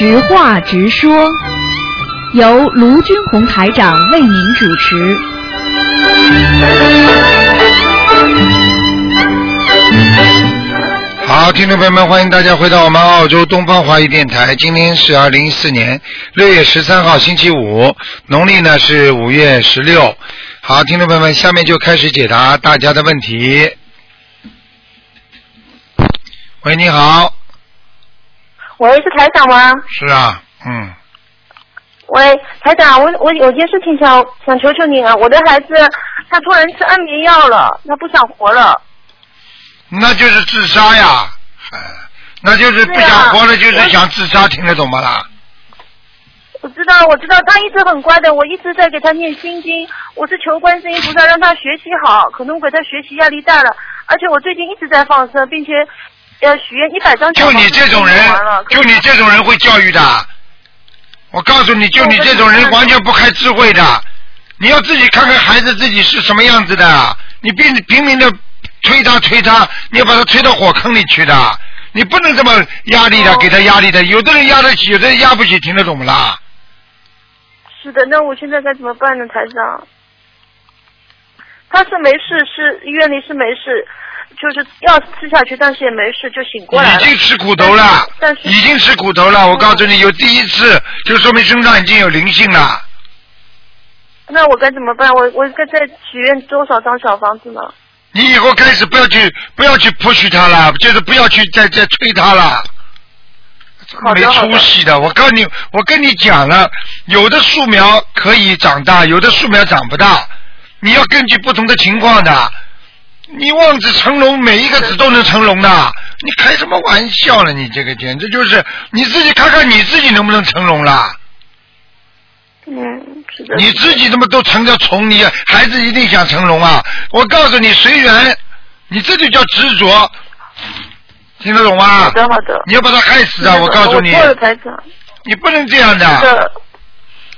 直话直说，由卢军红台长为您主持。好，听众朋友们，欢迎大家回到我们澳洲东方华语电台。今天是二零一四年六月十三号，星期五，农历呢是五月十六。好，听众朋友们，下面就开始解答大家的问题。喂，你好，喂，是台长吗？是啊，嗯，喂，台长，我我有件事情想想求求你啊，我的孩子他突然吃安眠药了，他不想活了。那就是自杀呀，哎，那就是不想活了，就是想自杀，听得懂吗啦？我知道，我知道，他一直很乖的，我一直在给他念心经，我是求观世音菩萨让他学习好，可能我给他学习压力大了，而且我最近一直在放生，并且呃许愿一百张小就你这种人就你这种人会教育的。我告诉你，就你这种人完全不开智慧的。你要自己看看孩子自己是什么样子的，你拼拼命的推他推他，你要把他推到火坑里去的。你不能这么压力的，哦给他压力的。有的人压得起，有的人压不起，听得懂不啦？是的，那我现在该怎么办呢，台长？他是没事，是医院里是没事，就是药吃下去，但是也没事，就醒过来了。已经吃苦头了，但是已经吃苦头了。我告诉你，有第一次，就说明身上已经有灵性了。那我该怎么办？我我该再许愿多少张小房子呢？你以后开始不要去不要去 push 他了，就是不要去再再催他了。没出息的，我告诉你，我跟你讲了，有的树苗可以长大，有的树苗长不大，你要根据不同的情况的。你望子成龙，每一个子都能成龙的，你开什么玩笑呢？你这个简直就是你自己看看你自己能不能成龙啦？嗯，是的。你自己怎么都成个虫，你孩子一定想成龙啊！我告诉你，随缘，你这就叫执着，听得懂吗？好的好的。你要把他害死啊！我告诉你。你不能这样的。的，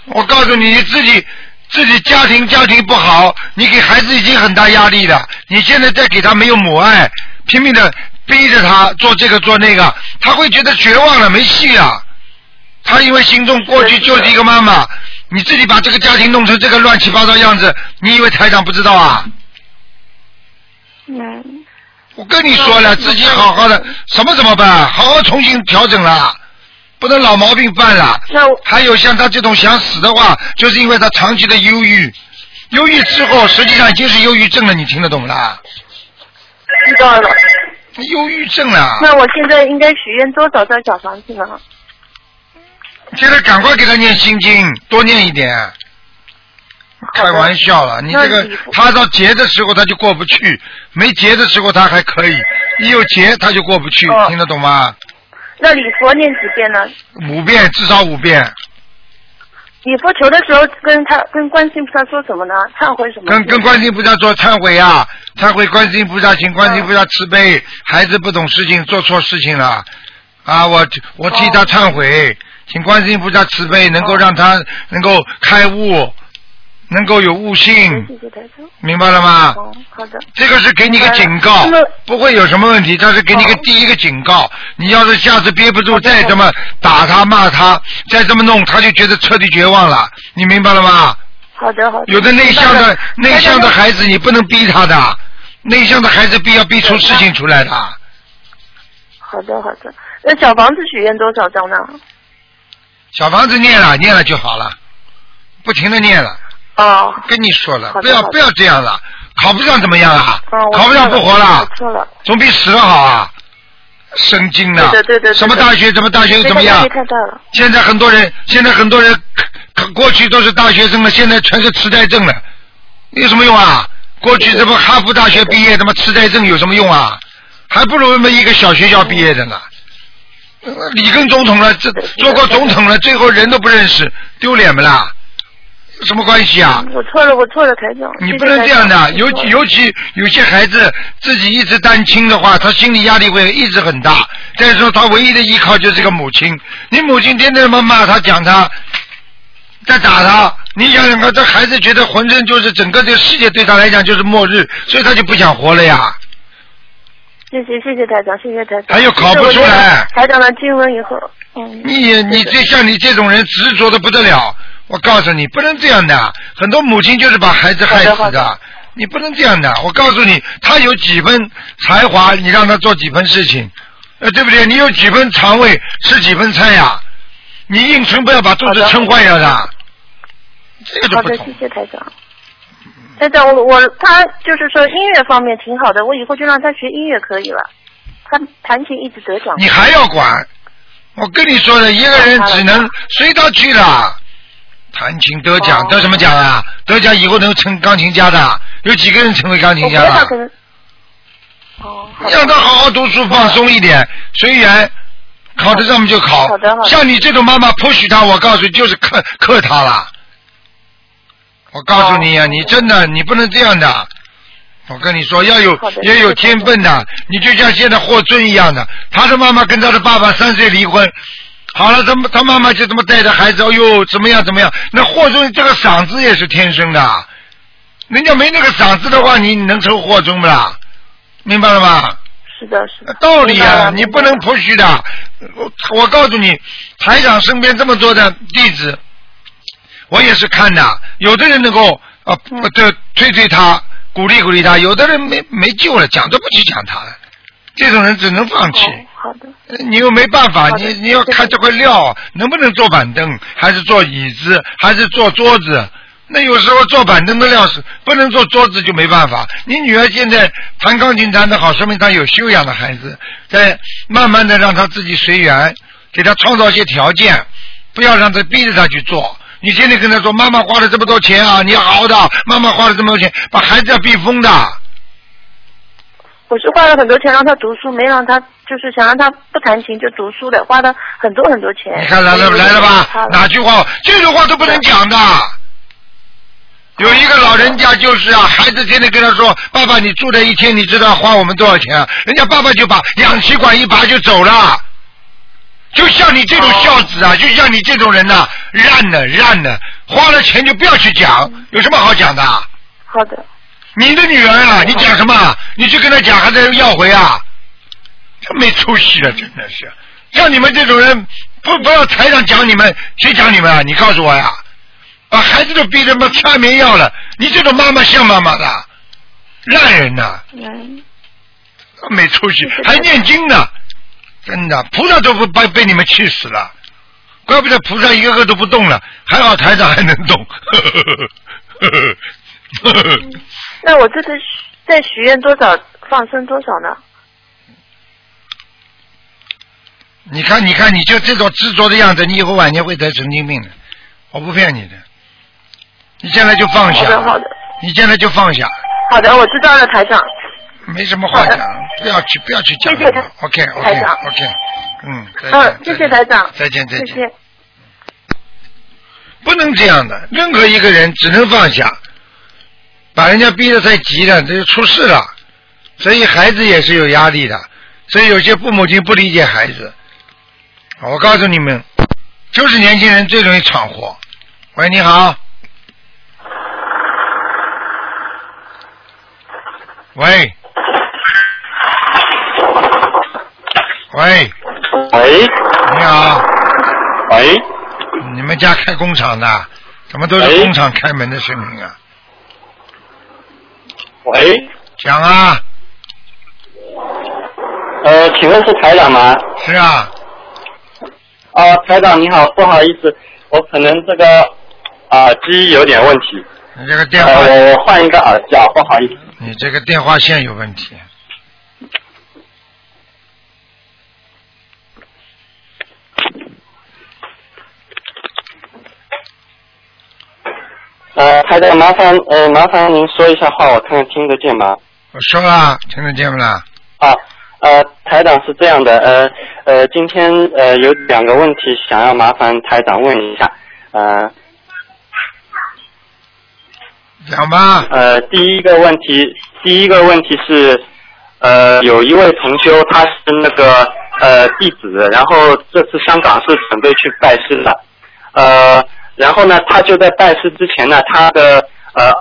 我告诉你，你自己自己家庭家庭不好，你给孩子已经很大压力了。你现在再给他没有母爱，拼命的逼着他做这个做那个，他会觉得绝望了，没戏了。他因为心中过去就是一个妈妈，你自己把这个家庭弄成这个乱七八糟样子，你以为台长不知道啊？嗯，我跟你说了，自己好好的，什么怎么办？好好重新调整了，不能老毛病犯了。那还有像他这种想死的话，就是因为他长期的忧郁，忧郁之后实际上已经是忧郁症了，你听得懂啦？知道了。忧郁症了，那我现在应该许愿多少张小房子呢？现在赶快给他念心经，多念一点。开玩笑了，你这个他到结的时候他就过不去，没结的时候他还可以，一有结他就过不去，哦听得懂吗？那礼佛念几遍呢？五遍至少五遍，礼佛求的时候跟他跟观世音菩萨说什么呢？忏悔什么？跟跟观世音菩萨说忏悔啊，忏悔观世音菩萨，请观世音菩萨慈悲，孩子不懂事情，做错事情了，啊，我我替他忏悔，请观世音菩萨慈悲，能够让他能够开悟，能够有悟性。明白了吗？哦，好的。这个是给你个警告，不会有什么问题，这是给你个哦第一个警告。你要是下次憋不住，再这么打他骂他，再这么弄，他就觉得彻底绝望了。你明白了吗？好的好的。有的内向的内向的孩子，你不能逼他的，内向的孩子逼要逼出事情出来的。好的好的。那小房子许愿多少张呢？小房子念了念了就好了，不停的念了。哦。跟你说了，不要不要这样了，考不上怎么样啊？哦，考不上不活了。总比死了好啊！神经的，对对对对对什么大学什么大学又怎么样。现在很多人，现在很多人，过去都是大学生了，现在全是痴呆症了，有什么用啊？过去这不哈佛大学毕业，他妈痴呆症有什么用啊？还不如那么一个小学校毕业的呢。呃里根总统了，这做过总统了，最后人都不认识，丢脸不啦？有什么关系啊？我错了，我错了，台长。你不能这样的，尤长我错了尤其有些孩子自己一直单亲的话，他心理压力会一直很大。再说他唯一的依靠就是个母亲，你母亲天天他妈骂他、讲他，在打他，你想想看，这孩子觉得浑身就是整个这个世界对他来讲就是末日，所以他就不想活了呀。谢谢谢谢台长，谢谢台长。还有考不出来台长的经文以后，嗯。你你这像你这种人执着的不得了，我告诉你不能这样的，很多母亲就是把孩子害死好的好你不能这样的，我告诉你，他有几分才华，你让他做几分事情，呃，对不对？你有几分肠胃，吃几分菜呀？你硬撑不要把肚子撑坏了的，这个就好的，谢。谢台长。台长，我我他就是说音乐方面挺好的，我以后就让他学音乐可以了。他弹琴一直得奖。你还要管？我跟你说的，一个人只能随他去了。弹琴得奖，哦得什么奖啊？得奖以后能成钢琴家的，有几个人成为钢琴家。哦，让他好好读书，放松一点，随缘，考得上就考好的好。的像你这种妈妈 push 他，我告诉你，就是克克他了。我告诉你呀、哦你真的你不能这样的。我跟你说，要有也有天分的，你就像现在霍尊一样的，他的妈妈跟他的爸爸三岁离婚，好了，他他妈妈就这么带着孩子，哎呦，怎么样怎么样？那霍尊这个嗓子也是天生的，人家没那个嗓子的话，你能成霍尊不啦？明白了吧？是的，是的。道理啊，你不能不许的。我我告诉你，台长身边这么多的弟子，我也是看的。有的人能够啊，嗯不这推推他，鼓励鼓励他；有的人没没救了，讲都不去讲他了。这种人只能放弃。哦，好的。你又没办法，你你要看这块料能不能坐板凳，还是坐椅子，还是坐桌子。那有时候坐板凳的料是不能坐桌子就没办法。你女儿现在弹钢琴弹得好，说明她有修养的孩子，在慢慢的让她自己随缘，给她创造一些条件，不要让她逼着她去做。你天天跟她说妈妈花了这么多钱啊，你要好好的，妈妈花了这么多钱，把孩子要逼疯的。我是花了很多钱让他读书，没让他就是想让他不弹琴就读书的，花了很多很多钱。你看来了来了吧？哪句话？这句话都不能讲的。有一个老人家就是啊，孩子天天跟他说：“爸爸，你住这一天，你知道花我们多少钱啊？”人家爸爸就把氧气管一拔就走了。就像你这种孝子啊，就像你这种人呐、烂的烂的，花了钱就不要去讲，有什么好讲的？好的，你的女儿啊，你讲什么？你去跟他讲，还在要回啊？真没出息了，真的是。像你们这种人，不不要台上讲你们，谁讲你们啊？你告诉我呀！把孩子都逼得妈吃安眠药了，你这种妈妈像妈妈的，烂人呐、嗯，没出息还念经呢，真的，菩萨都不被被你们气死了，怪不得菩萨一个个都不动了，还好台长还能动。那我这次许再许愿多少放生多少呢？你看，你看，你就这种执着的样子，你以后晚年会得神经病的，我不骗你的。你现在就放下，好的，好的，你现在就放下，好的，我知道了，台长。没什么话讲，不要去，不要去讲谢谢台 OK 台 OK 长 OK，嗯，嗯，谢谢台长。再见再见。不能这样的，任何一个人只能放下，把人家逼得太急了，这就出事了。所以孩子也是有压力的，所以有些父母亲不理解孩子。我告诉你们，就是年轻人最容易闯祸。喂，你好。喂。喂，喂你好，喂，你们家开工厂的，怎么都是工厂开门的声音啊？喂，讲啊，呃，请问是台长吗？是啊，啊，台长你好，不好意思，我可能这个耳机有点问题，你这个电话，我换一个耳机啊，不好意思。你这个电话线有问题。呃，台长麻烦呃麻烦您说一下话，我看看听得见吗？我说了，听得见不啦？啊，呃，台长是这样的，呃呃，今天呃有两个问题想要麻烦台长问一下，呃讲吧。呃，第一个问题，第一个问题是，呃，有一位同修他是那个呃弟子，然后这次香港是准备去拜师的，呃，然后呢，他就在拜师之前呢，他的呃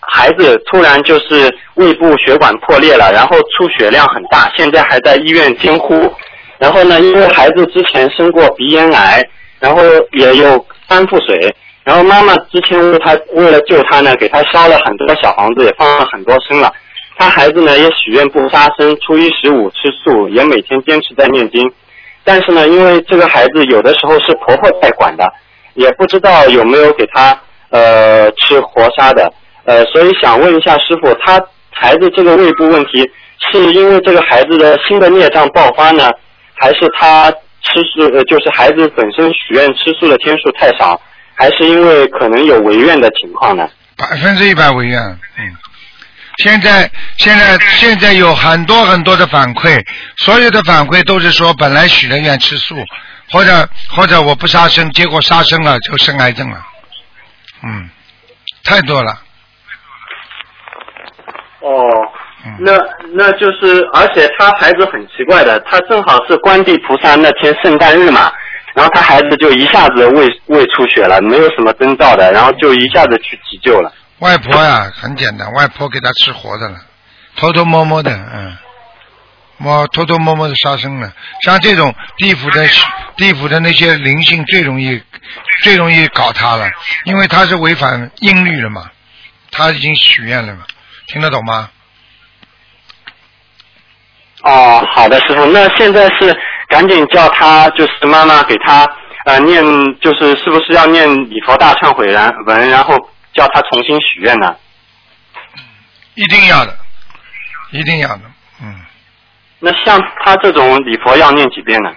孩子突然就是胃部血管破裂了，然后出血量很大，现在还在医院监护。然后呢，因为孩子之前生过鼻咽癌，然后也有肝腹水，然后妈妈之前为他为了救他呢，给他烧了很多小房子，也放了很多生了。他孩子呢也许愿不杀生，初一十五吃素，也每天坚持在念经。但是呢，因为这个孩子有的时候是婆婆在管的，也不知道有没有给他呃吃活杀的，呃，所以想问一下师傅，他孩子这个胃部问题是因为这个孩子的新的孽障爆发呢，还是他吃素呃就是孩子本身许愿吃素的天数太少，还是因为可能有违愿的情况呢？百分之一百违愿，嗯。现在现在现在有很多很多的反馈，所有的反馈都是说本来许了愿吃素，或者或者我不杀生，结果杀生了就生癌症了，嗯，太多了。哦，嗯那那就是，而且他孩子很奇怪的，他正好是观地菩萨那天圣诞日嘛，然后他孩子就一下子胃胃出血了，没有什么征兆的，然后就一下子去急救了。外婆呀，很简单，外婆给他吃活的了，偷偷摸摸的，嗯，摸偷偷摸摸的杀生了。像这种地府的地府的那些灵性最容易最容易搞他了，因为他是违反音律了嘛，他已经许愿了嘛，听得懂吗？哦，好的，师傅，那现在是赶紧叫他，就是妈妈给他呃念，就是是不是要念礼佛大忏悔然文，然后叫他重新许愿呢？一定要的，一定要的，嗯，那像他这种礼佛要念几遍呢？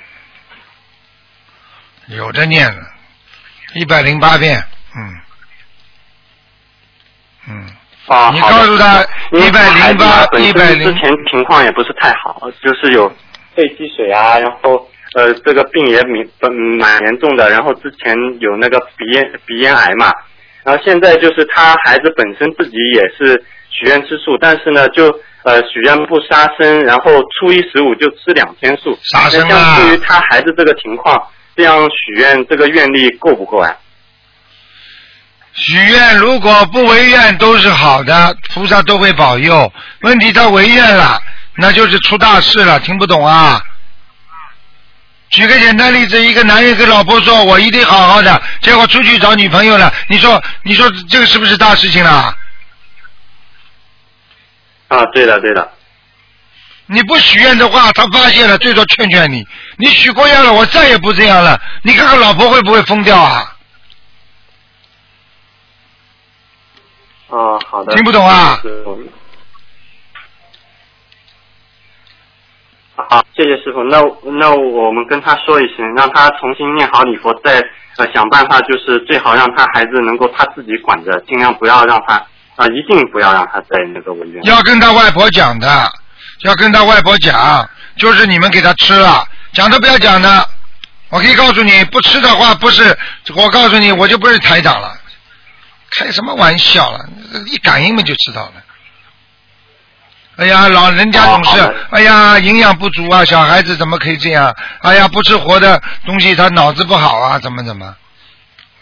有的念了，一百零八遍，嗯，嗯。啊，你告诉他因为他孩子呢108本身之前情况也不是太好，就是有肺积水啊，然后呃这个病也蛮嗯蛮严重的，然后之前有那个鼻咽鼻咽癌嘛，然后现在就是他孩子本身自己也是许愿吃素，但是呢就呃许愿不杀生，然后初一十五就吃两天素。杀生啊。那像对于他孩子这个情况，这样许愿这个愿力够不够啊？许愿如果不违愿都是好的，菩萨都会保佑。问题他违愿了，那就是出大事了。听不懂啊？举个简单例子，一个男人跟老婆说：“我一定好好的”，结果出去找女朋友了。你说，你说这个是不是大事情了？啊，对的对的。你不许愿的话，他发现了，最多劝劝你。你许过愿了，我再也不这样了。你看看老婆会不会疯掉啊？哦，好的。听不懂啊好，谢谢师傅。那那我们跟他说一声，让他重新念好礼佛，再呃想办法，就是最好让他孩子能够他自己管着，尽量不要让他啊、一定不要让他在那个违愿。要跟他外婆讲的，要跟他外婆讲，就是你们给他吃了，讲都不要讲的。我可以告诉你，不吃的话不是，我告诉你，我就不是台长了。开什么玩笑了？一感应嘛就知道了。哎呀，老人家总是哎呀，营养不足啊，小孩子怎么可以这样？哎呀，不吃活的东西，他脑子不好啊，怎么怎么？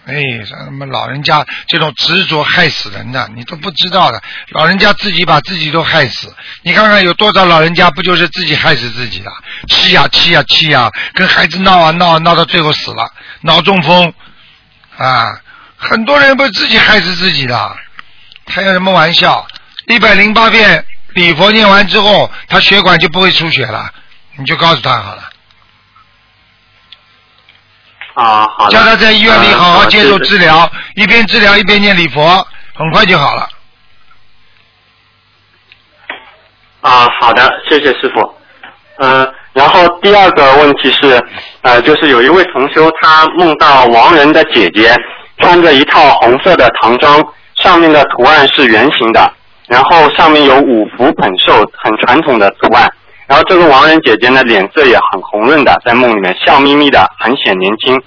哎，像他们老人家这种执着害死人的，你都不知道的。老人家自己把自己都害死，你看看有多少老人家不就是自己害死自己的？气呀气呀气呀，跟孩子闹啊闹啊闹到最后死了，脑中风啊，很多人不是自己害死自己的，开什么玩笑？一百零八遍礼佛念完之后，他血管就不会出血了，你就告诉他好了。啊，好。叫他在医院里好好接受治疗。疗，一边治疗一边念礼佛，很快就好了。啊，好的，谢谢师傅。呃，然后第二个问题是，呃，就是有一位同修他梦到亡人的姐姐穿着一套红色的唐装，上面的图案是圆形的，然后上面有五福捧寿，很传统的图案。然后这个亡人姐姐呢，脸色也很红润的，在梦里面笑眯眯的，很显年轻。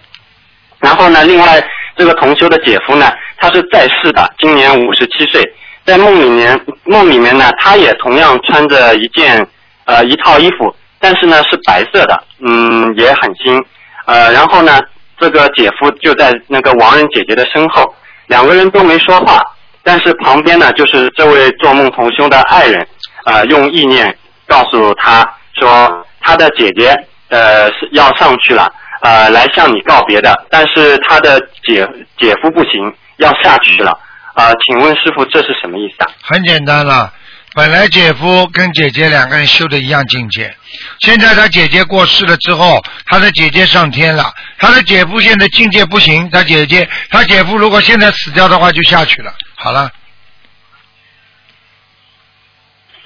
然后呢，另外这个同修的姐夫呢，他是在世的，今年五十七岁，在梦里面梦里面呢，他也同样穿着一件呃一套衣服，但是呢是白色的，嗯，也很新。呃，然后呢，这个姐夫就在那个亡人姐姐的身后，两个人都没说话，但是旁边呢就是这位做梦同修的爱人，呃，用意念告诉他说，他的姐姐呃是要上去了，呃来向你告别的，但是他的姐姐夫不行，要下去了，啊、请问师傅这是什么意思啊？很简单了，本来姐夫跟姐姐两个人修的一样境界，现在他姐姐过世了之后，他的姐姐上天了，他的姐夫现在境界不行，他姐姐他姐夫如果现在死掉的话就下去了。好了，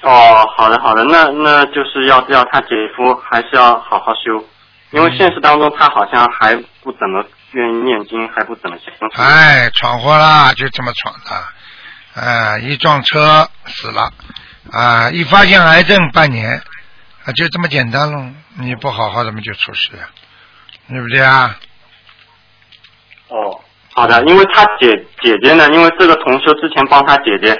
哦，好的好的，那那就是要要他姐夫还是要好好修，因为现实当中他好像还不怎么愿意念经，还不怎么相信。哎，闯祸啦，就这么闯的，哎，一撞车死了，啊，一发现癌症半年，啊，就这么简单喽。你不好好怎么就出事呀？对不对啊？哦，好的，因为他姐姐姐呢，因为这个同修之前帮他姐姐，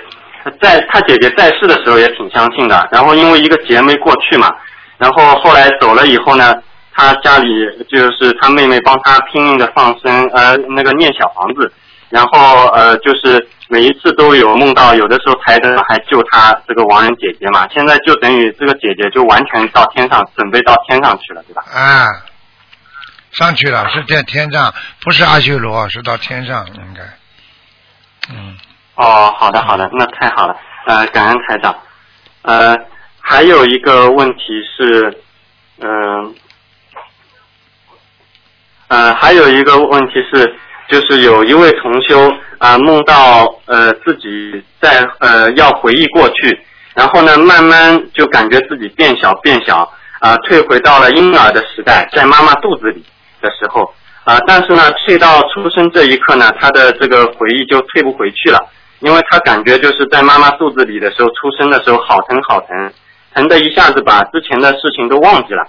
在他姐姐在世的时候也挺相信的，然后因为一个劫没过去嘛，然后后来走了以后呢，他家里就是他妹妹帮他拼命的放生，呃，那个念小房子，然后呃，就是每一次都有梦到，有的时候台灯还救他这个亡人姐姐嘛，现在就等于这个姐姐就完全到天上，准备到天上去了，对吧？啊，上去了，是在天上，不是阿修罗，是到天上应该。嗯，哦，好的好的，那太好了，呃，感恩台长。呃，还有一个问题是，嗯、呃，还有一个问题是，就是有一位同修啊、梦到呃自己在呃要回忆过去，然后呢，慢慢就感觉自己变小变小啊、退回到了婴儿的时代，在妈妈肚子里的时候啊、但是呢，退到出生这一刻呢，他的这个回忆就退不回去了，因为他感觉就是在妈妈肚子里的时候，出生的时候好疼好疼，疼的一下子把之前的事情都忘记了。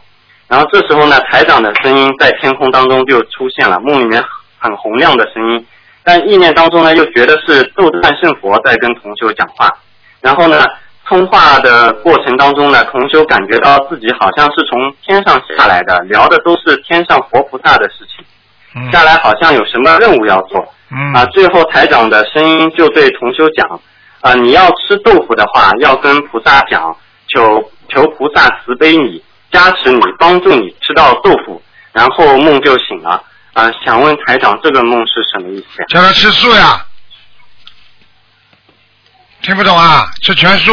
然后这时候呢，台长的声音在天空当中就出现了，梦里面很洪亮的声音，但意念当中呢又觉得是斗战胜佛在跟同修讲话，然后呢，通话的过程当中呢，同修感觉到自己好像是从天上下来的，聊的都是天上佛菩萨的事情，嗯。下来好像有什么任务要做，嗯啊，最后台长的声音就对同修讲，啊，你要吃豆腐的话，要跟菩萨讲，求求菩萨慈悲你，加持你，帮助你吃到豆腐，然后梦就醒了。啊，想问台长，这个梦是什么意思呀？叫他吃素呀。听不懂啊？吃全素。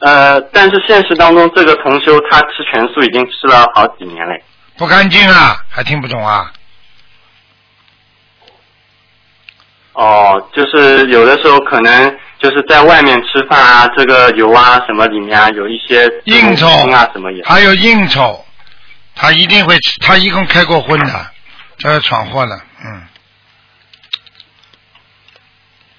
呃，但是现实当中，这个同修他吃全素已经吃了好几年嘞。不干净啊，还听不懂啊？哦，就是有的时候可能就是在外面吃饭啊，这个油啊什么里面啊有一些应酬啊什么也。还有应酬，他一定会吃，他一共开过荤的，这是闯祸了，嗯，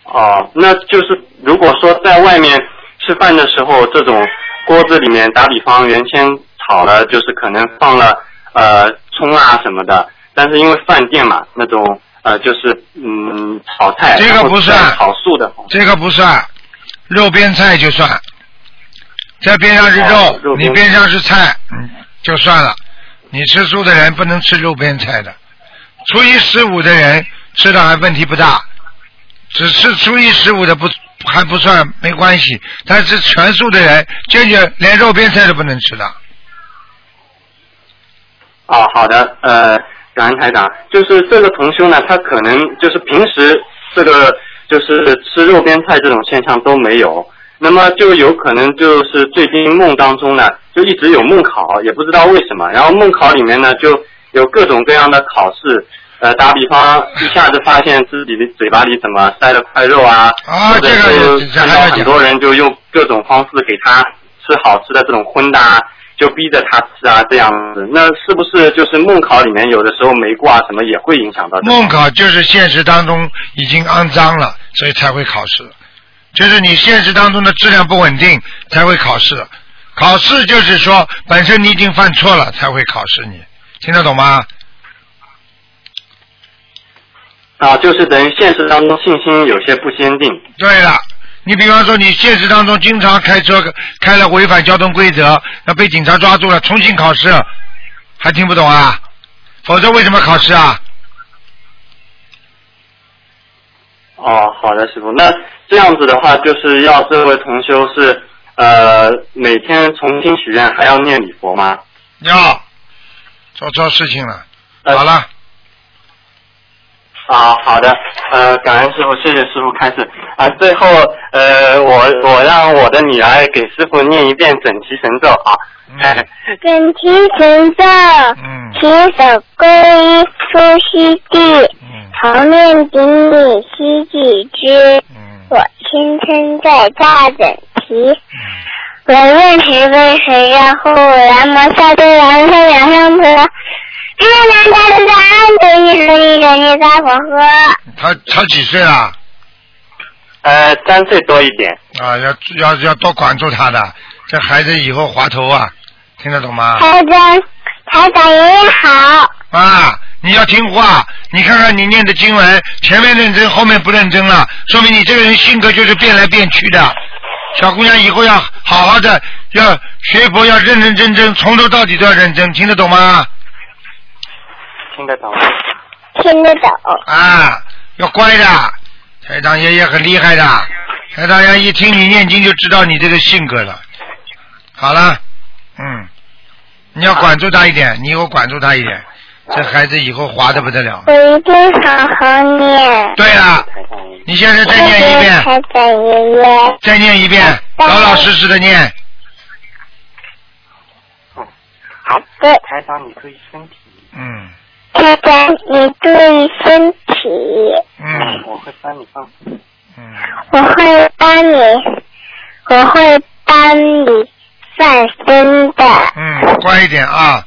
哦，那就是如果说在外面吃饭的时候，这种锅子里面，打比方原先炒了，就是可能放了呃葱啊什么的，但是因为饭店嘛，那种呃就是嗯炒菜，这个不算炒素的，这个不算，肉边菜就算，在边上是肉你边上是菜，嗯，就算了。你吃素的人不能吃肉边菜的，初一十五的人吃的还问题不大，只吃初一十五的不还不算没关系，但是全素的人坚决连肉边菜都不能吃的。哦，好的，呃，感恩台长，就是这个同修呢，他可能就是平时这个就是吃肉边菜这种现象都没有，那么就有可能就是最近梦当中呢，就一直有梦考，也不知道为什么，然后梦考里面呢就有各种各样的考试。呃，打比方，一下子发现自己的嘴巴里怎么塞了块肉啊，啊或者这个看到很多人就用各种方式给他吃好吃的这种荤的啊，就逼着他吃啊，这样子，那是不是就是梦考里面有的时候没挂什么也会影响到这个？梦考就是现实当中已经肮脏了，所以才会考试。就是你现实当中的质量不稳定才会考试。考试就是说本身你已经犯错了才会考试你，听得懂吗？啊，就是等于现实当中信心有些不坚定。对了，你比方说你现实当中经常开车开了违反交通规则，那被警察抓住了，重新考试，还听不懂啊？否则为什么考试啊？哦，好的，师傅。那这样子的话，就是要这位同修是呃，每天重新许愿还要念礼佛吗？要做错事情了。呃好了，啊，好的，呃，感恩师傅，谢谢师傅开始。啊，最后，呃，我我让我的女儿给师傅念一遍整齐神咒啊。嗯 整齐神咒，嗯起手归依出西地，嗯头面顶礼西几之，嗯我亲身在大整齐。我愿慈悲谁让护南无萨多南无两上婆，阿南达达安得一十一人一大佛诃。他他几岁了？呃，三岁多一点。啊，要要要多管住他的，这孩子以后滑头啊，听得懂吗？台长，台长爷爷好。啊，你要听话，你看看你念的经文，前面认真，后面不认真了，说明你这个人性格就是变来变去的。小姑娘以后要好好的，要学佛，要认认真真，从头到底都要认真，听得懂吗？听得懂。听得懂。啊，要乖的，台长爷爷很厉害的，台长爷一听你念经就知道你这个性格了。好了，嗯，你要管住他一点，你以后管住他一点，这孩子以后滑的不得了。我一定好好念。对了，你现在再念一遍，台长爷爷。再念一遍，老老实实的念。好的，台长，你注意身体。嗯台长你注意身体，嗯我会帮你放。嗯，我会帮你，我会帮你放生的。嗯，乖一点啊。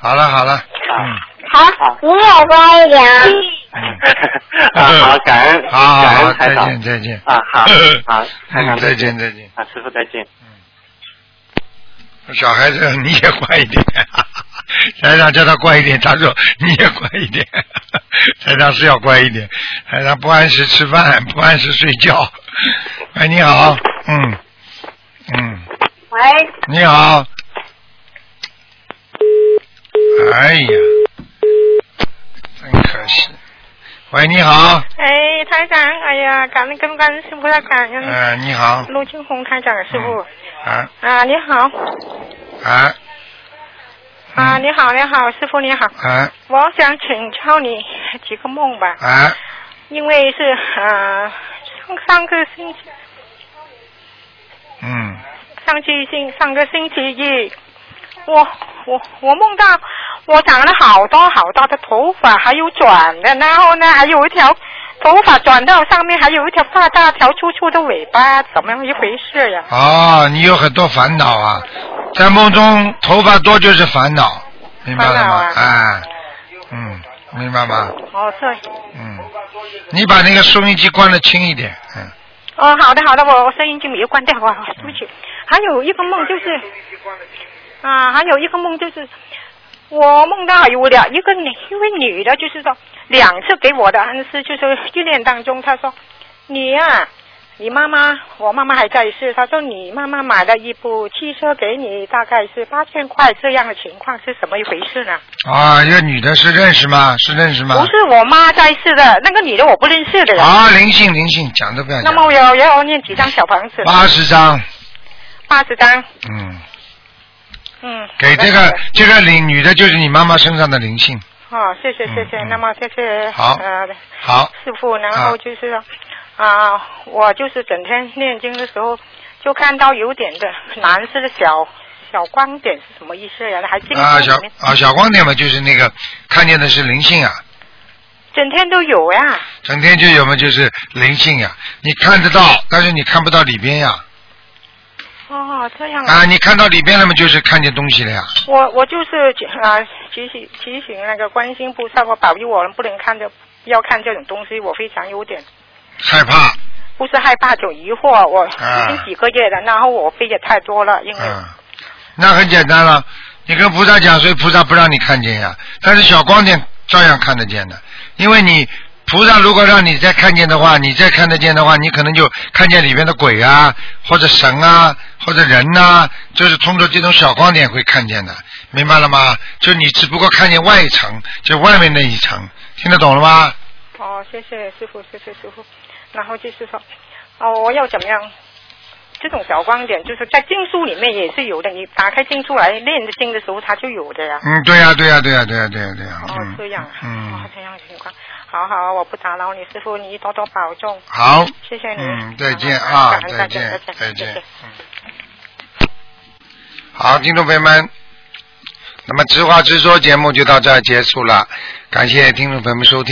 好了好了，嗯好，你也乖一点啊。嗯。啊，好，感恩，好好再恩台长。见再见。啊，好，好，台长嗯，再见再见。啊，师傅再见。嗯小孩子你也乖一点，台长叫他乖一点，他说你也乖一点，台长是要乖一点，台长不按时吃饭，不按时睡觉。喂，你好，嗯嗯，喂，你好，哎呀，真可惜。喂，你好，哎，台长，哎呀，感恩跟感恩师傅的感恩。呃，你好，陆金红台长师傅。啊啊，你好。啊啊，你好，你好，师傅你好。啊。我想请教你几个梦吧，啊，因为是啊上上个星期。嗯。上期星上个星期一，我我我梦到我长了好多好多的头发，还有卷的，然后呢还有一条头发转到上面，还有一条大大条粗粗的尾巴，怎么样一回事呀？哦，你有很多烦恼啊，在梦中头发多就是烦恼，明白了吗？啊哎，嗯，明白吗？哦，是。嗯，你把那个收音机关的轻一点，嗯，哦，好的好的，我我收音机没有关掉啊，对不起。还有一个梦就是，啊，还有一个梦就是，我梦到有两一个女一位女的，就是说两次给我的暗示，就是训练当中，她说你呀、你妈妈，我妈妈还在世，她说你妈妈买了一部汽车给你，大概是八千块，这样的情况是怎么一回事呢？啊，一个女的是认识吗？是认识吗？不是我妈在世的，那个女的我不认识的人。啊，灵性灵性，讲都不要讲。那么我要要念几张小房子？八十张，八十张。嗯，嗯，给这个这个灵女的就是你妈妈身上的灵性，哦，谢谢谢谢，那么谢谢好呃好，师傅，然啊后就是说啊、我就是整天念经的时候，就看到有点的蓝色的小小光点是什么意思呀？还进啊小，啊小光点嘛，就是那个看见的是灵性啊，整天都有呀。整天就有嘛，就是灵性呀，你看得到，但是你看不到里边呀，哦，这样啊，你看到里边了嘛，就是看见东西了呀，我我就是啊提醒提醒那个观世音菩萨，我保佑我们不能看着要看这种东西，我非常有点害怕，不是害怕，就疑惑。我啊已经几个月了，然后我飞也太多了，因为、嗯，那很简单了，你跟菩萨讲，所以菩萨不让你看见呀，但是小光点照样看得见的，因为你菩萨如果让你再看见的话，你再看得见的话，你可能就看见里面的鬼啊，或者神啊，或者人呐、就是通过这种小光点会看见的，明白了吗？就你只不过看见外层，就外面那一层，听得懂了吗？哦，谢谢师傅，谢谢师傅。然后就是说，哦，我要怎么样这种小光点，就是在经书里面也是有的。你打开经出来念的经的时候，它就有的呀。嗯，对呀、对呀、对呀、对呀、对呀、对呀、哦嗯，这样，嗯哦，这样的情况。好好，我不打扰你，师傅，你多多保重。好，谢谢你。嗯，再见啊，再再见，再再见。好，听众朋友们，那么直话直说节目就到这儿结束了，感谢听众朋友们收听。